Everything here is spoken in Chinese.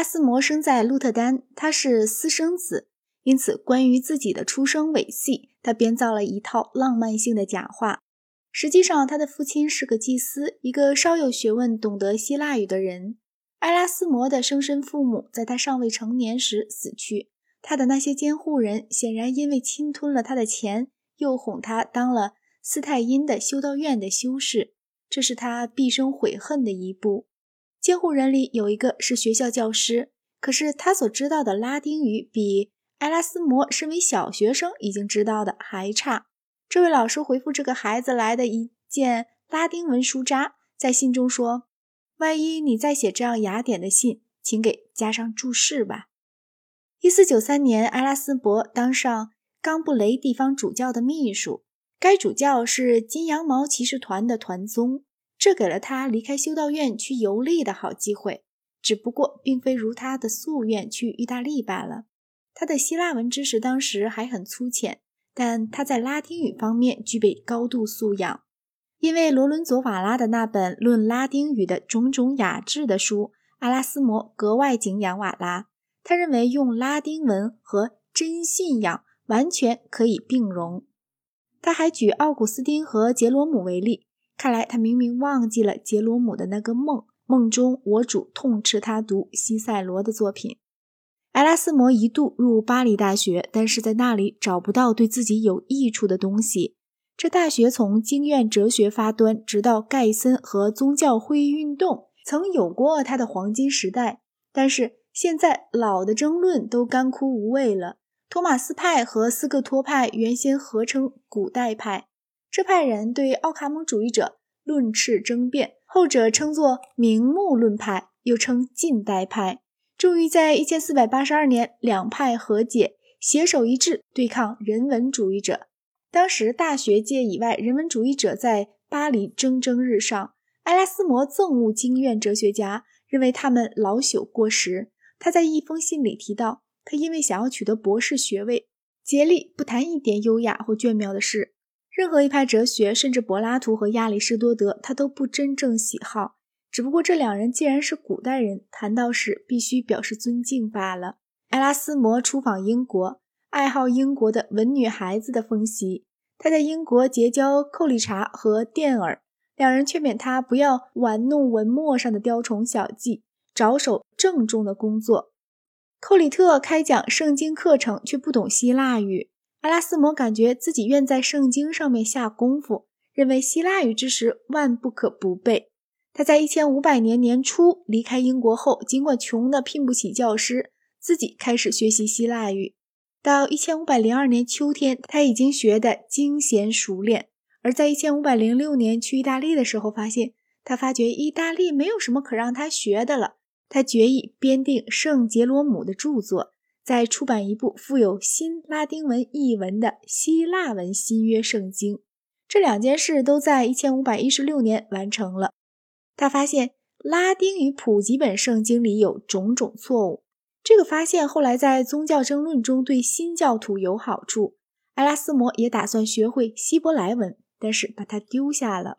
阿拉斯摩生在鹿特丹，他是私生子，因此关于自己的出生尾系，他编造了一套浪漫性的假话。实际上，他的父亲是个祭司，一个稍有学问、懂得希腊语的人。埃拉斯摩的生身父母在他尚未成年时死去，他的那些监护人显然因为侵吞了他的钱，又哄他当了斯泰因的修道院的修士，这是他毕生悔恨的一步。监护人里有一个是学校教师，可是他所知道的拉丁语比埃拉斯摩身为小学生已经知道的还差。这位老师回复这个孩子来的一件拉丁文书札，在信中说：“万一你再写这样雅典的信，请给加上注释吧。”一四九三年，埃拉斯伯当上冈布雷地方主教的秘书，该主教是金羊毛骑士团的团宗。这给了他离开修道院去游历的好机会，只不过并非如他的夙愿去意大利罢了。他的希腊文知识当时还很粗浅，但他在拉丁语方面具备高度素养。因为罗伦佐瓦拉的那本论拉丁语的种种雅致的书，阿拉斯摩格外敬仰瓦拉。他认为用拉丁文和真信仰完全可以并容。他还举奥古斯丁和杰罗姆为例。看来他明明忘记了杰罗姆的那个梦，梦中我主痛斥他读西塞罗的作品。埃拉斯摩一度入巴黎大学，但是在那里找不到对自己有益处的东西。这大学从经验哲学发端，直到盖森和宗教会议运动，曾有过它的黄金时代，但是现在老的争论都干枯无味了。托马斯派和斯克托派原先合称古代派。这派人对奥卡姆主义者论斥争辩，后者称作名目论派，又称近代派。终于在一千四百八十二年，两派和解，携手一致对抗人文主义者。当时大学界以外，人文主义者在巴黎蒸蒸日上。埃拉斯摩憎恶经院哲学家，认为他们老朽过时。他在一封信里提到，他因为想要取得博士学位，竭力不谈一点优雅或俊妙的事。任何一派哲学，甚至柏拉图和亚里士多德，他都不真正喜好。只不过这两人既然是古代人，谈到时必须表示尊敬罢了。埃拉斯摩出访英国，爱好英国的文女孩子的风习。他在英国结交寇理查和电尔，两人劝勉他不要玩弄文墨上的雕虫小技，着手郑重的工作。寇里特开讲圣经课程，却不懂希腊语。阿拉斯摩感觉自己愿在圣经上面下功夫，认为希腊语知识万不可不备。他在一千五百年年初离开英国后，尽管穷得聘不起教师，自己开始学习希腊语。到一千五百零二年秋天，他已经学得精娴熟练。而在一千五百零六年去意大利的时候，发现他发觉意大利没有什么可让他学的了。他决意编订圣杰罗姆的著作。再出版一部附有新拉丁文译文的希腊文新约圣经，这两件事都在一千五百一十六年完成了。他发现拉丁语普及本圣经里有种种错误，这个发现后来在宗教争论中对新教徒有好处。埃拉斯摩也打算学会希伯来文，但是把它丢下了。